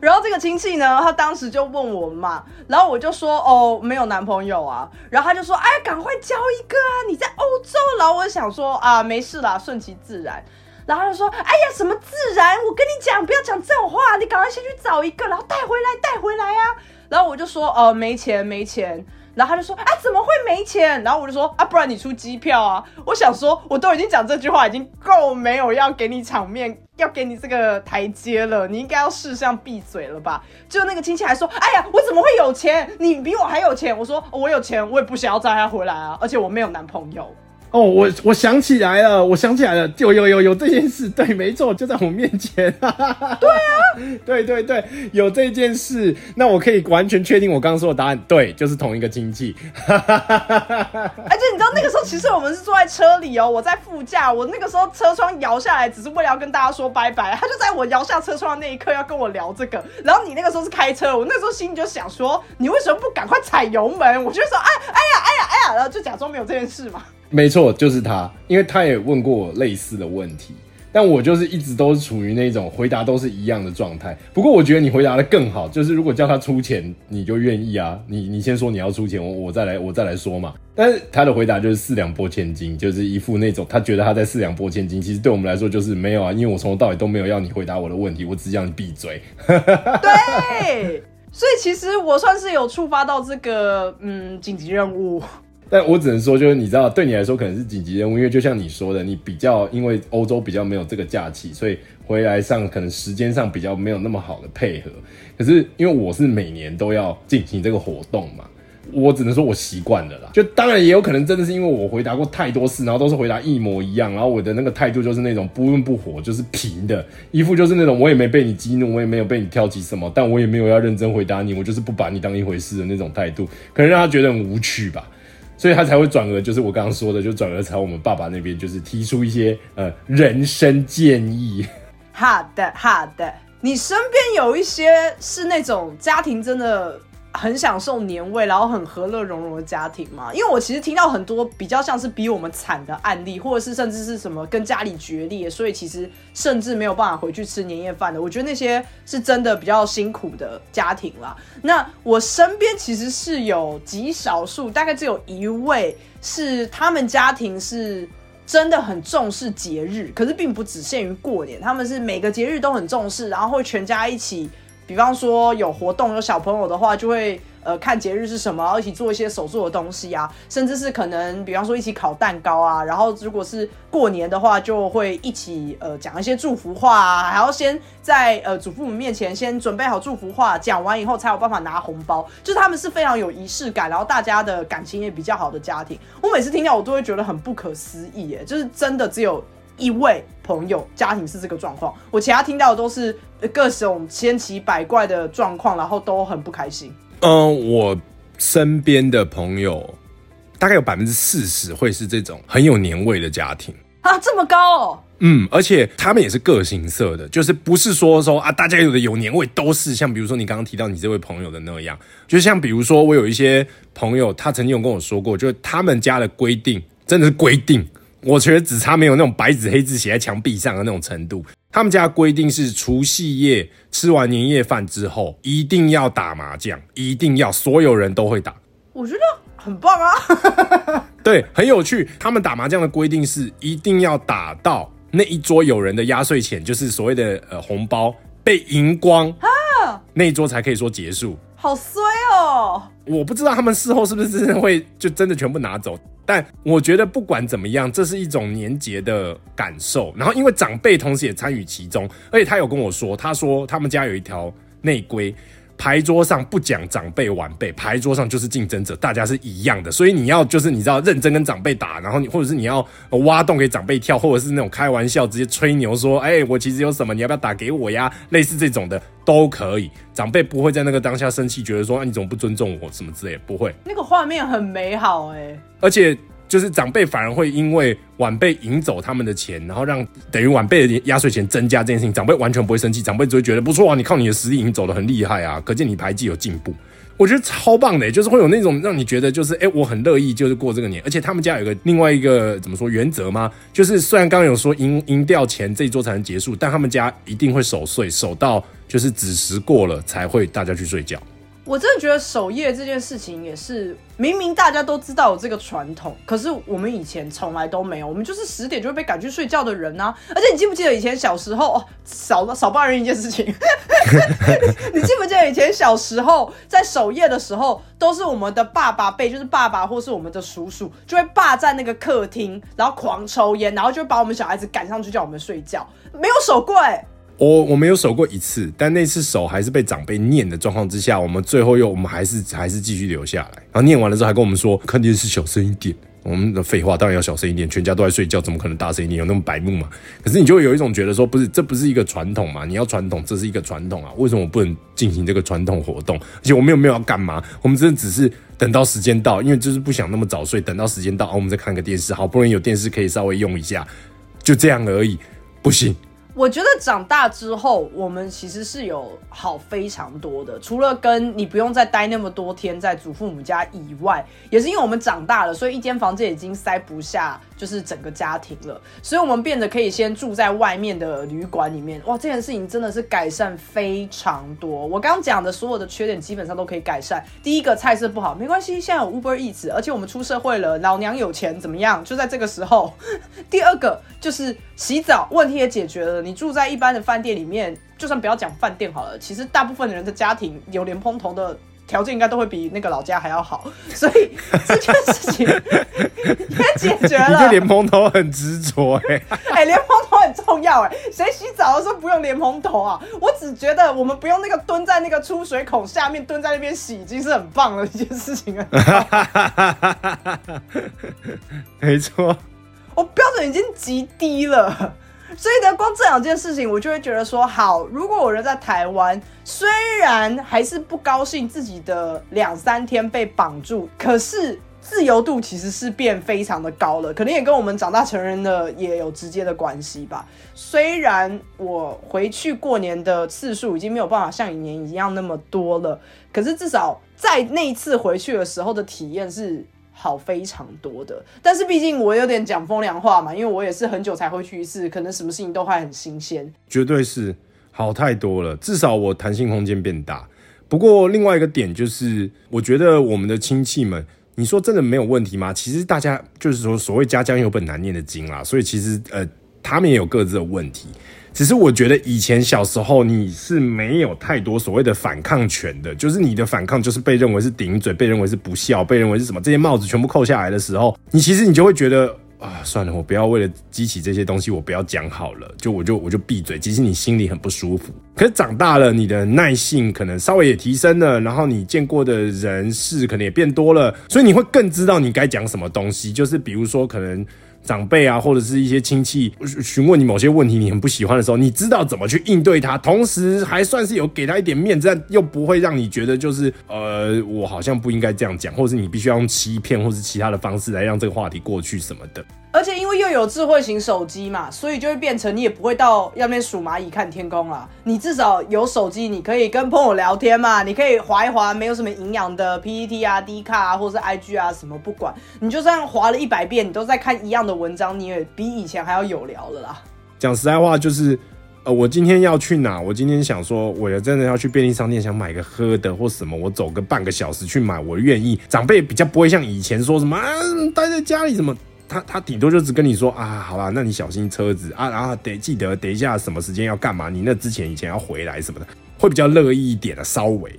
然后这个亲戚呢，他当时就问我嘛，然后我就说哦，没有男朋友啊。然后他就说，哎，赶快交一个啊！你在欧洲。然后我想说啊，没事啦，顺其自然。然后他就说，哎呀，什么自然？我跟你讲，不要讲这种话，你赶快先去找一个，然后带回来，带回来啊。然后我就说，哦，没钱，没钱。然后他就说：“啊，怎么会没钱？”然后我就说：“啊，不然你出机票啊！”我想说，我都已经讲这句话，已经够没有要给你场面，要给你这个台阶了。你应该要试上闭嘴了吧？就那个亲戚还说：“哎呀，我怎么会有钱？你比我还有钱。”我说：“我有钱，我也不想要载他回来啊，而且我没有男朋友。”哦，我我想起来了，我想起来了，有有有有这件事，对，没错，就在我面前。对啊，对对对，有这件事，那我可以完全确定我刚刚说的答案，对，就是同一个亲戚。而且你知道那个时候，其实我们是坐在车里哦，我在副驾，我那个时候车窗摇下来，只是为了要跟大家说拜拜。他就在我摇下车窗的那一刻要跟我聊这个，然后你那个时候是开车，我那时候心里就想说，你为什么不赶快踩油门？我就说，哎哎呀哎呀哎呀，然后就假装没有这件事嘛。没错，就是他，因为他也问过我类似的问题，但我就是一直都是处于那种回答都是一样的状态。不过我觉得你回答的更好，就是如果叫他出钱，你就愿意啊？你你先说你要出钱，我我再来我再来说嘛。但是他的回答就是四两拨千斤，就是一副那种他觉得他在四两拨千斤。其实对我们来说就是没有啊，因为我从头到尾都没有要你回答我的问题，我只让你闭嘴。对，所以其实我算是有触发到这个嗯紧急任务。但我只能说，就是你知道，对你来说可能是紧急任务，因为就像你说的，你比较因为欧洲比较没有这个假期，所以回来上可能时间上比较没有那么好的配合。可是因为我是每年都要进行这个活动嘛，我只能说我习惯了啦。就当然也有可能真的是因为我回答过太多次，然后都是回答一模一样，然后我的那个态度就是那种不温不火，就是平的，一副就是那种我也没被你激怒，我也没有被你挑起什么，但我也没有要认真回答你，我就是不把你当一回事的那种态度，可能让他觉得很无趣吧。所以他才会转而，就是我刚刚说的，就转而朝我们爸爸那边，就是提出一些呃人生建议。好的，好的。你身边有一些是那种家庭真的。很享受年味，然后很和乐融融的家庭嘛。因为我其实听到很多比较像是比我们惨的案例，或者是甚至是什么跟家里决裂，所以其实甚至没有办法回去吃年夜饭的。我觉得那些是真的比较辛苦的家庭啦。那我身边其实是有极少数，大概只有一位是他们家庭是真的很重视节日，可是并不只限于过年，他们是每个节日都很重视，然后会全家一起。比方说有活动有小朋友的话，就会呃看节日是什么，一起做一些手做的东西啊，甚至是可能比方说一起烤蛋糕啊，然后如果是过年的话，就会一起呃讲一些祝福话啊，还要先在呃祖父母面前先准备好祝福话，讲完以后才有办法拿红包，就是他们是非常有仪式感，然后大家的感情也比较好的家庭。我每次听到我都会觉得很不可思议，耶，就是真的只有。一位朋友家庭是这个状况，我其他听到的都是各种千奇百怪的状况，然后都很不开心。嗯，我身边的朋友大概有百分之四十会是这种很有年味的家庭啊，这么高哦。嗯，而且他们也是个性色的，就是不是说说啊，大家有的有年味都是像比如说你刚刚提到你这位朋友的那样，就像比如说我有一些朋友，他曾经有跟我说过，就是他们家的规定真的是规定。我觉得只差没有那种白纸黑字写在墙壁上的那种程度。他们家规定是除夕夜吃完年夜饭之后，一定要打麻将，一定要所有人都会打。我觉得很棒啊！对，很有趣。他们打麻将的规定是一定要打到那一桌有人的压岁钱，就是所谓的呃红包被赢光啊，那一桌才可以说结束。好衰哦！我不知道他们事后是不是真的会就真的全部拿走。但我觉得不管怎么样，这是一种年节的感受。然后因为长辈同时也参与其中，而且他有跟我说，他说他们家有一条内规，牌桌上不讲长辈晚辈，牌桌上就是竞争者，大家是一样的。所以你要就是你知道认真跟长辈打，然后你或者是你要挖洞给长辈跳，或者是那种开玩笑直接吹牛说，哎，我其实有什么，你要不要打给我呀？类似这种的都可以，长辈不会在那个当下生气，觉得说啊你怎么不尊重我什么之类，不会。那个画面很美好哎。而且就是长辈反而会因为晚辈赢走他们的钱，然后让等于晚辈的压岁钱增加这件事情，长辈完全不会生气，长辈只会觉得不错啊，你靠你的实力赢走的很厉害啊，可见你牌技有进步。我觉得超棒的，就是会有那种让你觉得就是哎，我很乐意就是过这个年，而且他们家有个另外一个怎么说原则吗？就是虽然刚刚有说赢赢掉钱这一桌才能结束，但他们家一定会守岁，守到就是子时过了才会大家去睡觉。我真的觉得守夜这件事情也是，明明大家都知道有这个传统，可是我们以前从来都没有，我们就是十点就会被赶去睡觉的人啊！而且你记不记得以前小时候哦，少少抱怨一件事情，你记不记得以前小时候在守夜的时候，都是我们的爸爸辈，就是爸爸或是我们的叔叔，就会霸占那个客厅，然后狂抽烟，然后就把我们小孩子赶上去叫我们睡觉，没有守过哎。我我没有守过一次，但那次守还是被长辈念的状况之下，我们最后又我们还是还是继续留下来。然后念完了之后还跟我们说，看电视小声一点。我们的废话当然要小声一点，全家都在睡觉，怎么可能大声一点？有那么白目吗？可是你就会有一种觉得说，不是，这不是一个传统嘛？你要传统，这是一个传统啊，为什么我不能进行这个传统活动？而且我们又没有要干嘛？我们真的只是等到时间到，因为就是不想那么早睡，等到时间到，我们再看个电视，好不容易有电视可以稍微用一下，就这样而已，不行。我觉得长大之后，我们其实是有好非常多的。除了跟你不用再待那么多天在祖父母家以外，也是因为我们长大了，所以一间房子已经塞不下，就是整个家庭了。所以我们变得可以先住在外面的旅馆里面。哇，这件事情真的是改善非常多。我刚刚讲的所有的缺点基本上都可以改善。第一个菜色不好没关系，现在有 Uber Eats，而且我们出社会了，老娘有钱怎么样？就在这个时候。第二个就是洗澡问题也解决了。你住在一般的饭店里面，就算不要讲饭店好了，其实大部分的人的家庭有连蓬头的条件，应该都会比那个老家还要好，所以这件事情 也解决了。你对连蓬头很执着 哎，哎，连蓬头很重要哎，谁洗澡的时候不用连蓬头啊？我只觉得我们不用那个蹲在那个出水孔下面蹲在那边洗，已经是很棒的一件事情了。没错，我标准已经极低了。所以呢，光这两件事情，我就会觉得说，好，如果我人在台湾，虽然还是不高兴自己的两三天被绑住，可是自由度其实是变非常的高了，可能也跟我们长大成人的也有直接的关系吧。虽然我回去过年的次数已经没有办法像以前一样那么多了，可是至少在那一次回去的时候的体验是。好非常多的，但是毕竟我有点讲风凉话嘛，因为我也是很久才会去一次，可能什么事情都还很新鲜。绝对是好太多了，至少我弹性空间变大。不过另外一个点就是，我觉得我们的亲戚们，你说真的没有问题吗？其实大家就是说，所谓家家有本难念的经啦，所以其实呃，他们也有各自的问题。只是我觉得以前小时候你是没有太多所谓的反抗权的，就是你的反抗就是被认为是顶嘴，被认为是不孝，被认为是什么？这些帽子全部扣下来的时候，你其实你就会觉得啊，算了，我不要为了激起这些东西，我不要讲好了，就我就我就闭嘴。其实你心里很不舒服。可是长大了，你的耐性可能稍微也提升了，然后你见过的人事可能也变多了，所以你会更知道你该讲什么东西。就是比如说可能。长辈啊，或者是一些亲戚询问你某些问题，你很不喜欢的时候，你知道怎么去应对他，同时还算是有给他一点面子，但又不会让你觉得就是呃，我好像不应该这样讲，或者是你必须要用欺骗或是其他的方式来让这个话题过去什么的。而且因为又有智慧型手机嘛，所以就会变成你也不会到那边数蚂蚁看天空啦。你至少有手机，你可以跟朋友聊天嘛，你可以划一划没有什么营养的 PPT 啊、D 卡啊，或是 IG 啊什么，不管你就算划了一百遍，你都在看一样的文章，你也比以前还要有聊了啦。讲实在话，就是呃，我今天要去哪？我今天想说，我要真的要去便利商店，想买个喝的或什么，我走个半个小时去买，我愿意。长辈比较不会像以前说什么啊，待在家里怎么。他他顶多就只跟你说啊，好吧，那你小心车子啊，然后得记得等一下什么时间要干嘛，你那之前以前要回来什么的，会比较乐意一点的。稍微，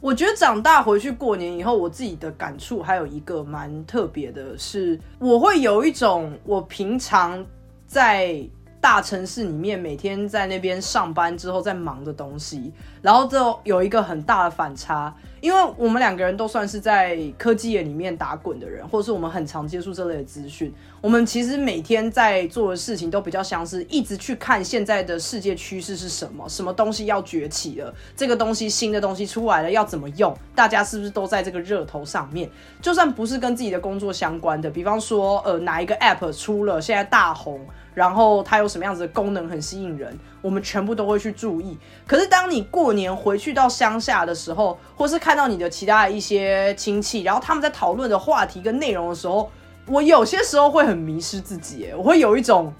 我觉得长大回去过年以后，我自己的感触还有一个蛮特别的，是我会有一种我平常在大城市里面每天在那边上班之后在忙的东西，然后就有一个很大的反差。因为我们两个人都算是在科技业里面打滚的人，或者是我们很常接触这类的资讯。我们其实每天在做的事情都比较像是一直去看现在的世界趋势是什么，什么东西要崛起了，这个东西新的东西出来了要怎么用，大家是不是都在这个热头上面？就算不是跟自己的工作相关的，比方说呃哪一个 app 出了现在大红，然后它有什么样子的功能很吸引人。我们全部都会去注意。可是当你过年回去到乡下的时候，或是看到你的其他一些亲戚，然后他们在讨论的话题跟内容的时候，我有些时候会很迷失自己，我会有一种，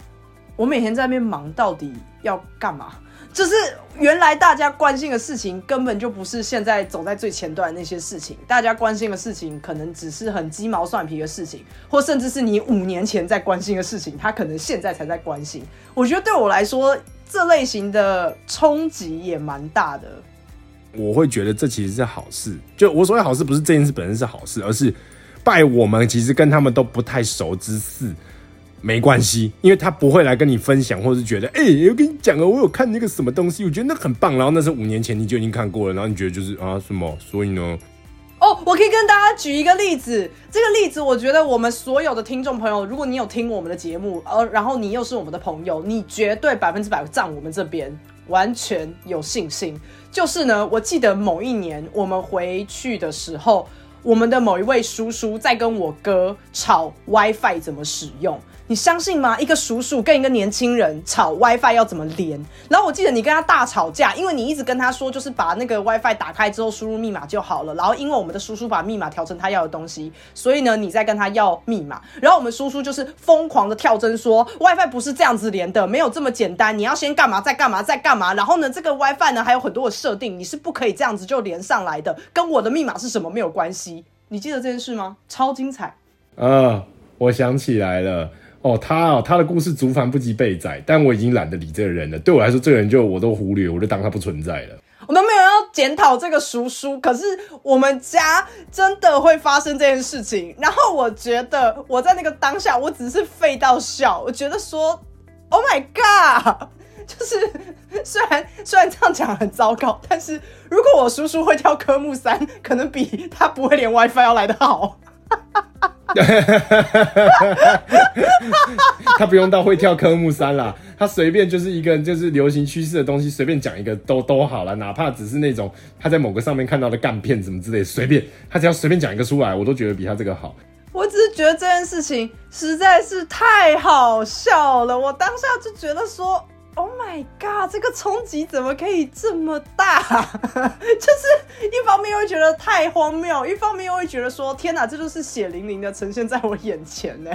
我每天在那边忙，到底要干嘛？就是原来大家关心的事情，根本就不是现在走在最前端那些事情。大家关心的事情，可能只是很鸡毛蒜皮的事情，或甚至是你五年前在关心的事情，他可能现在才在关心。我觉得对我来说，这类型的冲击也蛮大的。我会觉得这其实是好事。就我所谓好事，不是这件事本身是好事，而是拜我们其实跟他们都不太熟之事。没关系，因为他不会来跟你分享，或是觉得，哎，我跟你讲啊，我有看那个什么东西，我觉得那很棒。然后那是五年前你就已经看过了，然后你觉得就是啊什么？所以呢？哦，我可以跟大家举一个例子，这个例子我觉得我们所有的听众朋友，如果你有听我们的节目，呃，然后你又是我们的朋友，你绝对百分之百站我们这边，完全有信心。就是呢，我记得某一年我们回去的时候，我们的某一位叔叔在跟我哥吵 WiFi 怎么使用。你相信吗？一个叔叔跟一个年轻人吵 WiFi 要怎么连？然后我记得你跟他大吵架，因为你一直跟他说，就是把那个 WiFi 打开之后输入密码就好了。然后因为我们的叔叔把密码调成他要的东西，所以呢，你在跟他要密码。然后我们叔叔就是疯狂的跳针说，WiFi 不是这样子连的，没有这么简单。你要先干嘛，再干嘛，再干嘛。然后呢，这个 WiFi 呢还有很多的设定，你是不可以这样子就连上来的，跟我的密码是什么没有关系。你记得这件事吗？超精彩。呃，我想起来了。哦，他哦，他的故事竹繁不及被载，但我已经懒得理这个人了。对我来说，这个人就我都忽略，我就当他不存在了。我们没有要检讨这个叔叔，可是我们家真的会发生这件事情。然后我觉得我在那个当下，我只是废到笑。我觉得说，Oh my God，就是虽然虽然这样讲很糟糕，但是如果我叔叔会跳科目三，可能比他不会连 WiFi 要来的好。他不用到会跳科目三啦，他随便就是一个就是流行趋势的东西，随便讲一个都都好了，哪怕只是那种他在某个上面看到的干片什么之类，随便他只要随便讲一个出来，我都觉得比他这个好。我只是觉得这件事情实在是太好笑了，我当下就觉得说。Oh my god！这个冲击怎么可以这么大？就是一方面又会觉得太荒谬，一方面又会觉得说：天哪，这就是血淋淋的呈现在我眼前呢。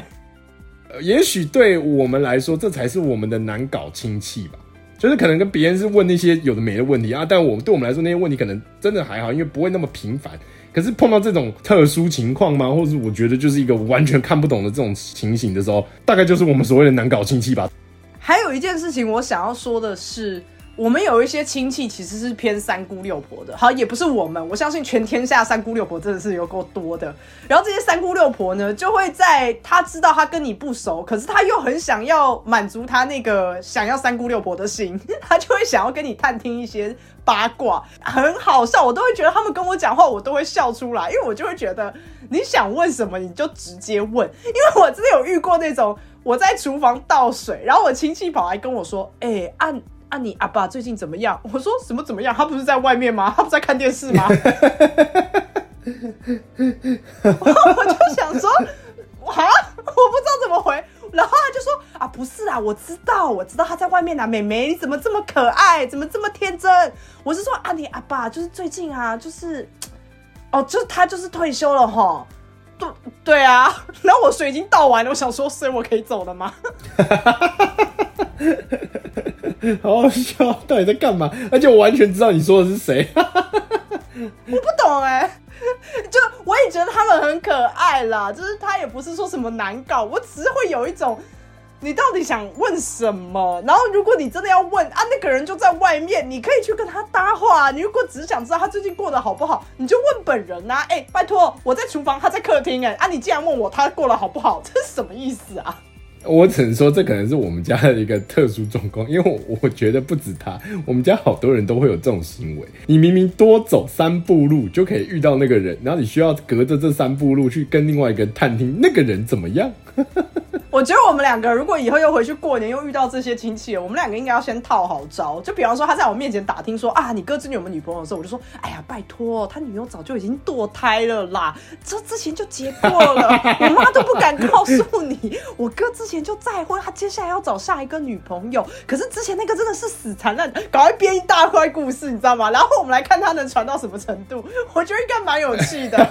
也许对我们来说，这才是我们的难搞亲戚吧。就是可能跟别人是问那些有的没的问题啊，但我们对我们来说那些问题可能真的还好，因为不会那么频繁。可是碰到这种特殊情况吗？或者我觉得就是一个完全看不懂的这种情形的时候，大概就是我们所谓的难搞亲戚吧。还有一件事情，我想要说的是，我们有一些亲戚其实是偏三姑六婆的。好，也不是我们，我相信全天下三姑六婆真的是有够多的。然后这些三姑六婆呢，就会在他知道他跟你不熟，可是他又很想要满足他那个想要三姑六婆的心，他就会想要跟你探听一些八卦，很好笑。我都会觉得他们跟我讲话，我都会笑出来，因为我就会觉得你想问什么你就直接问，因为我真的有遇过那种。我在厨房倒水，然后我亲戚跑来跟我说：“哎，按按你阿爸最近怎么样？”我说：“什么怎么样？他不是在外面吗？他不在看电视吗？” 我就想说：“啊，我不知道怎么回。”然后他就说：“啊，不是啊，我知道，我知道他在外面啊。妹妹，你怎么这么可爱？怎么这么天真？”我是说：“啊，你阿爸就是最近啊，就是哦，就他就是退休了哈。”对对啊，然后我水已经倒完了，我想说，所以我可以走了吗？好好笑，到底在干嘛？而且我完全知道你说的是谁。我不懂哎，就我也觉得他们很可爱啦，就是他也不是说什么难搞，我只是会有一种。你到底想问什么？然后如果你真的要问啊，那个人就在外面，你可以去跟他搭话。你如果只想知道他最近过得好不好，你就问本人呐。哎，拜托，我在厨房，他在客厅。哎，啊，你竟然问我他过得好不好，这是什么意思啊？我只能说，这可能是我们家的一个特殊状况，因为我我觉得不止他，我们家好多人都会有这种行为。你明明多走三步路就可以遇到那个人，然后你需要隔着这三步路去跟另外一个人探听那个人怎么样。我觉得我们两个如果以后又回去过年，又遇到这些亲戚，我们两个应该要先套好招。就比方说，他在我面前打听说啊，你哥之前有没有女朋友的时候，我就说，哎呀，拜托，他女友早就已经堕胎了啦，这之前就结过了，我妈都不敢告诉你。我哥之前就再婚，他接下来要找下一个女朋友，可是之前那个真的是死缠烂，赶快编一大块故事，你知道吗？然后我们来看他能传到什么程度，我觉得应该蛮有趣的。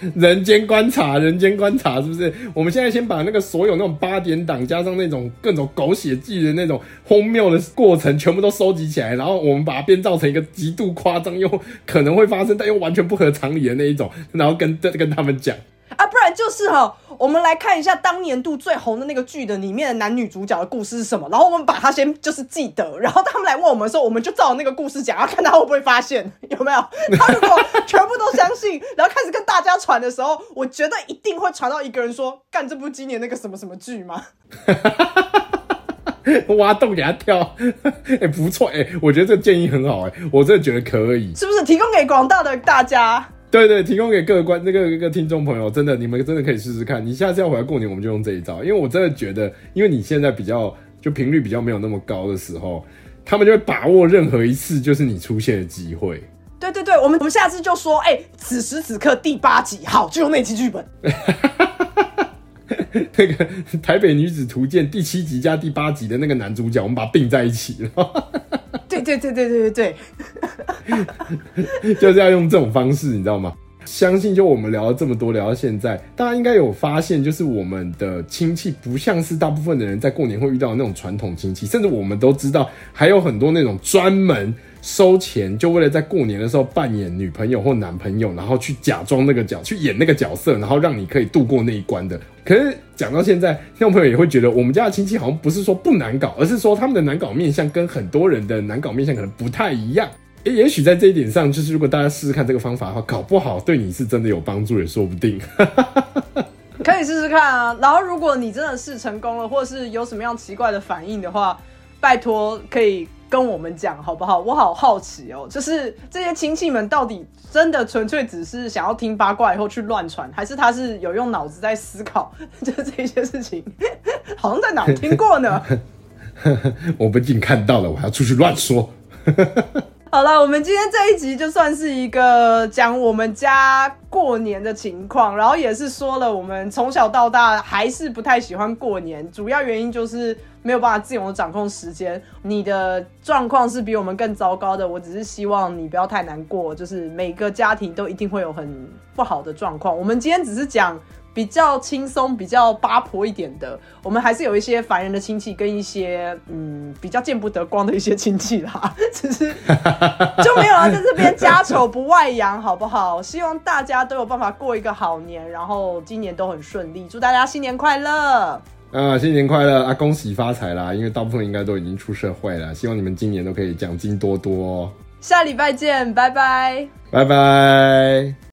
人间观察，人间观察，是不是？我们现在先把那个所有那种八点档，加上那种各种狗血剧的那种荒谬的过程，全部都收集起来，然后我们把它编造成一个极度夸张又可能会发生，但又完全不合常理的那一种，然后跟跟他们讲。啊，不然就是哈，我们来看一下当年度最红的那个剧的里面的男女主角的故事是什么，然后我们把它先就是记得，然后他们来问我们的时候，我们就照那个故事讲，然后看他会不会发现，有没有？他如果全部都相信，然后开始跟大家传的时候，我觉得一定会传到一个人说，干这部今年那个什么什么剧吗？挖洞给他跳，哎，不错，哎，我觉得这个建议很好，哎，我真的觉得可以，是不是？提供给广大的大家。对对，提供给各个观那个一个听众朋友，真的，你们真的可以试试看。你下次要回来过年，我们就用这一招，因为我真的觉得，因为你现在比较就频率比较没有那么高的时候，他们就会把握任何一次就是你出现的机会。对对对，我们我们下次就说，哎，此时此刻第八集，好，就用那集剧本。那个《台北女子图鉴》第七集加第八集的那个男主角，我们把它并在一起。对对对对对对对，就是要用这种方式，你知道吗？相信就我们聊了这么多，聊到现在，大家应该有发现，就是我们的亲戚不像是大部分的人在过年会遇到的那种传统亲戚，甚至我们都知道还有很多那种专门。收钱就为了在过年的时候扮演女朋友或男朋友，然后去假装那个角去演那个角色，然后让你可以度过那一关的。可是讲到现在，听众朋友也会觉得我们家的亲戚好像不是说不难搞，而是说他们的难搞面相跟很多人的难搞面相可能不太一样。诶，也许在这一点上，就是如果大家试试看这个方法的话，搞不好对你是真的有帮助也说不定。可以试试看啊。然后如果你真的试成功了，或者是有什么样奇怪的反应的话，拜托可以。跟我们讲好不好？我好好奇哦，就是这些亲戚们到底真的纯粹只是想要听八卦以后去乱传，还是他是有用脑子在思考？就这些事情，好像在哪听过呢？我不仅看到了，我还要出去乱说。好了，我们今天这一集就算是一个讲我们家过年的情况，然后也是说了我们从小到大还是不太喜欢过年，主要原因就是没有办法自由的掌控时间。你的状况是比我们更糟糕的，我只是希望你不要太难过，就是每个家庭都一定会有很不好的状况。我们今天只是讲。比较轻松、比较八婆一点的，我们还是有一些烦人的亲戚，跟一些嗯比较见不得光的一些亲戚啦。只是 就没有了，在这边家丑不外扬，好不好？希望大家都有办法过一个好年，然后今年都很顺利，祝大家新年快乐！啊，新年快乐啊！恭喜发财啦！因为大部分应该都已经出社会了，希望你们今年都可以奖金多多。下礼拜见，拜拜，拜拜。